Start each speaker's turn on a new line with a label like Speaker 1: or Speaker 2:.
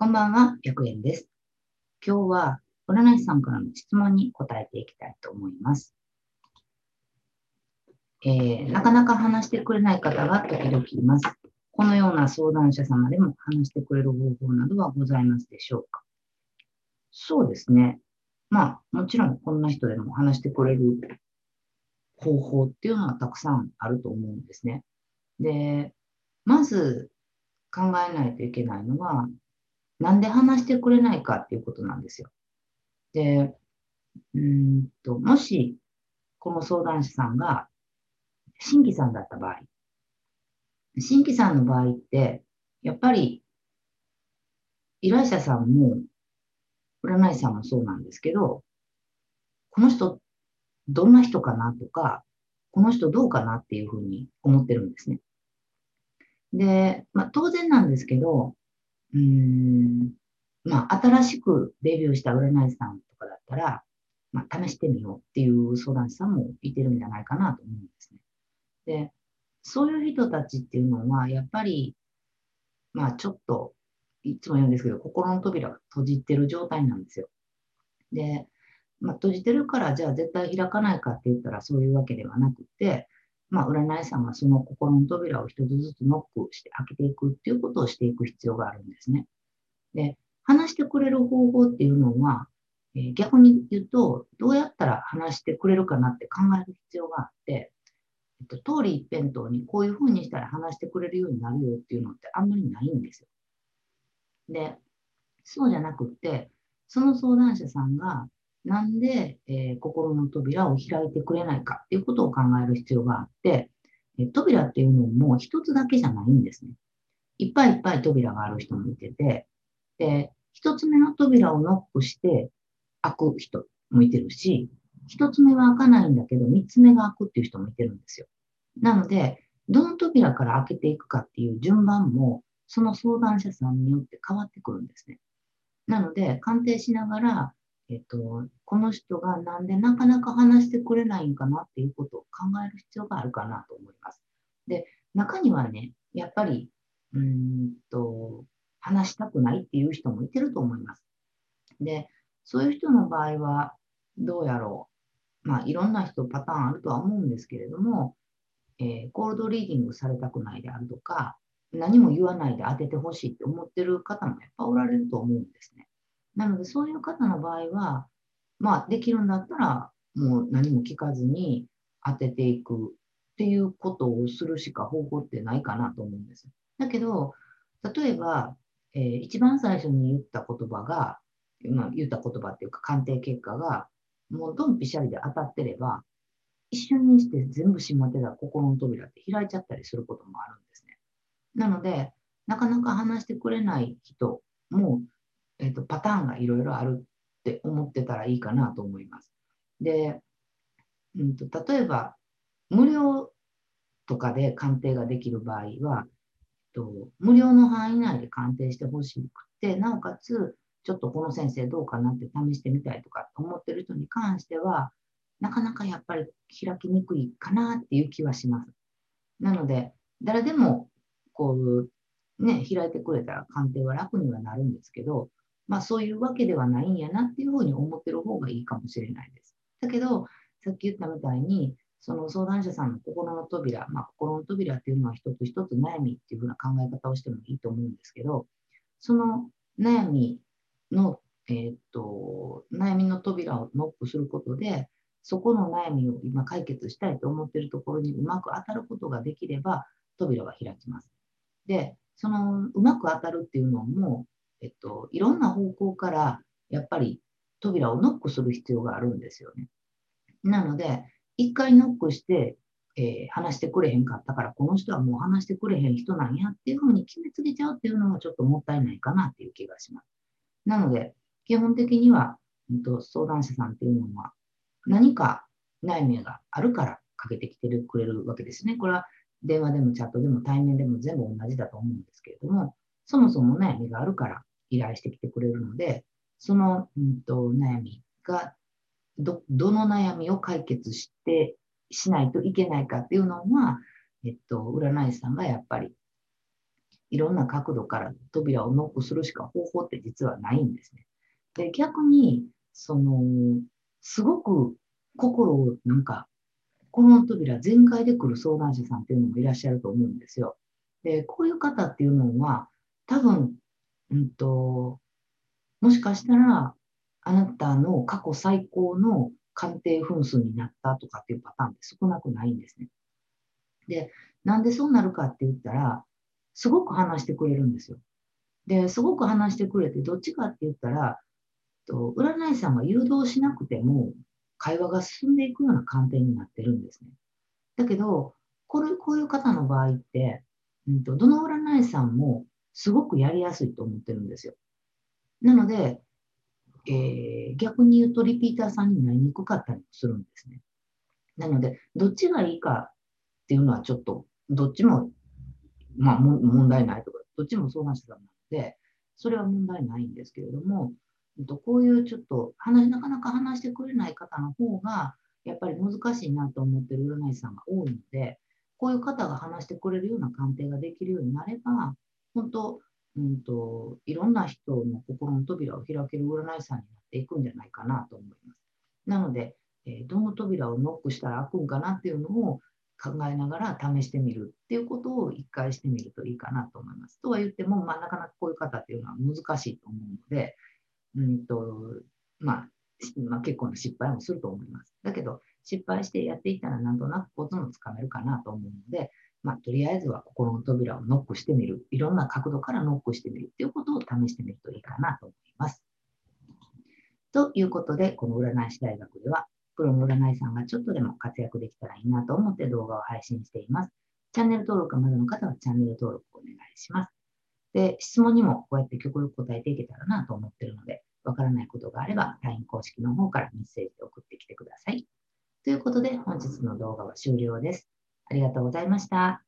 Speaker 1: こんばんは、白円です。今日は占い師さんからの質問に答えていきたいと思います。えーなかなか話してくれない方が時々います。このような相談者様でも話してくれる方法などはございますでしょうか？そうですね。まあ、もちろんこんな人でも話してくれる方法っていうのはたくさんあると思うんですね。で、まず考えないといけないのは、なんで話してくれないかっていうことなんですよ。で、うんと、もし、この相談者さんが新規さんだった場合、新規さんの場合って、やっぱり、依頼者さんも、占い師さんもそうなんですけど、この人、どんな人かなとか、この人どうかなっていうふうに思ってるんですね。で、まあ、当然なんですけど、うん、まあ、新しくデビューした占い師さんとかだったら、まあ、試してみようっていう相談師さんもいてるんじゃないかなと思うんですね。で、そういう人たちっていうのは、やっぱり、まあ、ちょっと、いつも言うんですけど、心の扉が閉じてる状態なんですよ。で、まあ、閉じてるから、じゃあ絶対開かないかって言ったらそういうわけではなくて、まあ、占い師さんはその心の扉を一つずつノックして開けていくっていうことをしていく必要があるんですね。で、話してくれる方法っていうのは、えー逆に言うと、どうやったら話してくれるかなって考える必要があって、えっと、通り一辺倒にこういうふうにしたら話してくれるようになるよっていうのってあんまりないんですよ。で、そうじゃなくって、その相談者さんがなんで、えー心の扉を開いてくれないかっていうことを考える必要があって、えー扉っていうのも一つだけじゃないんですね。いっぱいいっぱい扉がある人もいてて、で、一つ目の扉をノックして開く人もいてるし、一つ目は開かないんだけど、三つ目が開くっていう人もいてるんですよ。なので、どの扉から開けていくかっていう順番も、その相談者さんによって変わってくるんですね。なので、鑑定しながら、えっと、この人がなんでなかなか話してくれないんかなっていうことを考える必要があるかなと思います。で、中にはね、やっぱり、うーんと、話したくないっていう人もいてると思います。で、そういう人の場合は、どうやろう。まあ、いろんな人パターンあるとは思うんですけれども、えーコールドリーディングされたくないであるとか、何も言わないで当ててほしいって思ってる方もやっぱおられると思うんですね。なので、そういう方の場合は、まあ、できるんだったら、もう何も聞かずに当てていくっていうことをするしか方法ってないかなと思うんです。だけど、例えば、えー一番最初に言った言葉が、まあ、言った言葉っていうか鑑定結果が、もうドンピシャリで当たってれば、一瞬にして全部閉まってた心の扉って開いちゃったりすることもあるんですね。なので、なかなか話してくれない人も、えっとパターンがいろいろあるって思ってたらいいかなと思います。で、うん、と例えば、無料とかで鑑定ができる場合は、えっと無料の範囲内で鑑定してほしくて、なおかつ、ちょっとこの先生どうかなって試してみたいとか思ってる人に関しては、なかなかやっぱり開きにくいかなっていう気はします。なので、誰でもこう、ね、開いてくれたら鑑定は楽にはなるんですけど、まあそういうわけではないんやなっていうふうに思ってる方がいいかもしれないです。だけど、さっき言ったみたいに、その相談者さんの心の扉、まあ心の扉っていうのは一つ一つ悩みっていうふうな考え方をしてもいいと思うんですけど、その悩みの、えーっと、悩みの扉をノックすることで、そこの悩みを今解決したいと思ってるところにうまく当たることができれば、扉は開きます。で、そのうまく当たるっていうのも、えっと、いろんな方向からやっぱり扉をノックする必要があるんですよね。なので、一回ノックして、えー話してくれへんかったから、この人はもう話してくれへん人なんやっていうふうに決めつけちゃうっていうのはちょっともったいないかなっていう気がします。なので、基本的には、うんと相談者さんっていうのは、何か悩みがあるからかけてきてくれるわけですね。これは電話でもチャットでも対面でも全部同じだと思うんですけれども、そもそも悩みがあるから依頼してきてくれるので、その、うん、と悩みがど、どの悩みを解決して、しないといけないかっていうのは、えっと、占い師さんがやっぱりいろんな角度から扉をノックするしか方法って実はないんですね。で、逆に、その、すごく心をなんか、この扉全開で来る相談者さんっていうのもいらっしゃると思うんですよ。で、こういう方っていうのは、多分、うんと、もしかしたら、あなたの過去最高の鑑定分数になったとかっていうパターンって少なくないんですね。で、なんでそうなるかって言ったら、すごく話してくれるんですよ。で、すごく話してくれて、どっちかって言ったら、と占い師さんが誘導しなくても、会話が進んでいくような鑑定になってるんですね。だけど、これこういう方の場合って、うんと、どの占い師さんもすごくやりやすいと思ってるんですよ。なので、えー、逆に言うとリピーターさんになりにくかったりするんですね。なので、どっちがいいかっていうのはちょっと、どっちも、まあ、問題ないとか、どっちも相談者さんなので、それは問題ないんですけれども、こういうちょっと話、なかなか話してくれない方の方が、やっぱり難しいなと思ってる占い師さんが多いので、こういう方が話してくれるような鑑定ができるようになれば、本当、うんと、いろんな人の心の扉を開ける占い師さんになっていくんじゃないかなと思います。なので、えどの扉をノックしたら開くんかなっていうのを考えながら試してみるっていうことを一回してみるといいかなと思います。とは言っても、まあ、なかなかこういう方っていうのは難しいと思うので、うんとまあ、まあ、結構な失敗もすると思います。だけど、失敗してやっていったらなんとなくコツもつかめるかなと思うので、まあ、とりあえずは心の扉をノックしてみる。いろんな角度からノックしてみるっていうことを試してみるといいかなと思います。ということで、この占い師大学では、プロの占い師さんがちょっとでも活躍できたらいいなと思って動画を配信しています。チャンネル登録がまだの方はチャンネル登録お願いします。で、質問にもこうやって極力答えていけたらなと思ってるので、わからないことがあれば LINE 公式の方からメッセージで送ってきてください。ということで本日の動画は終了です。ありがとうございました。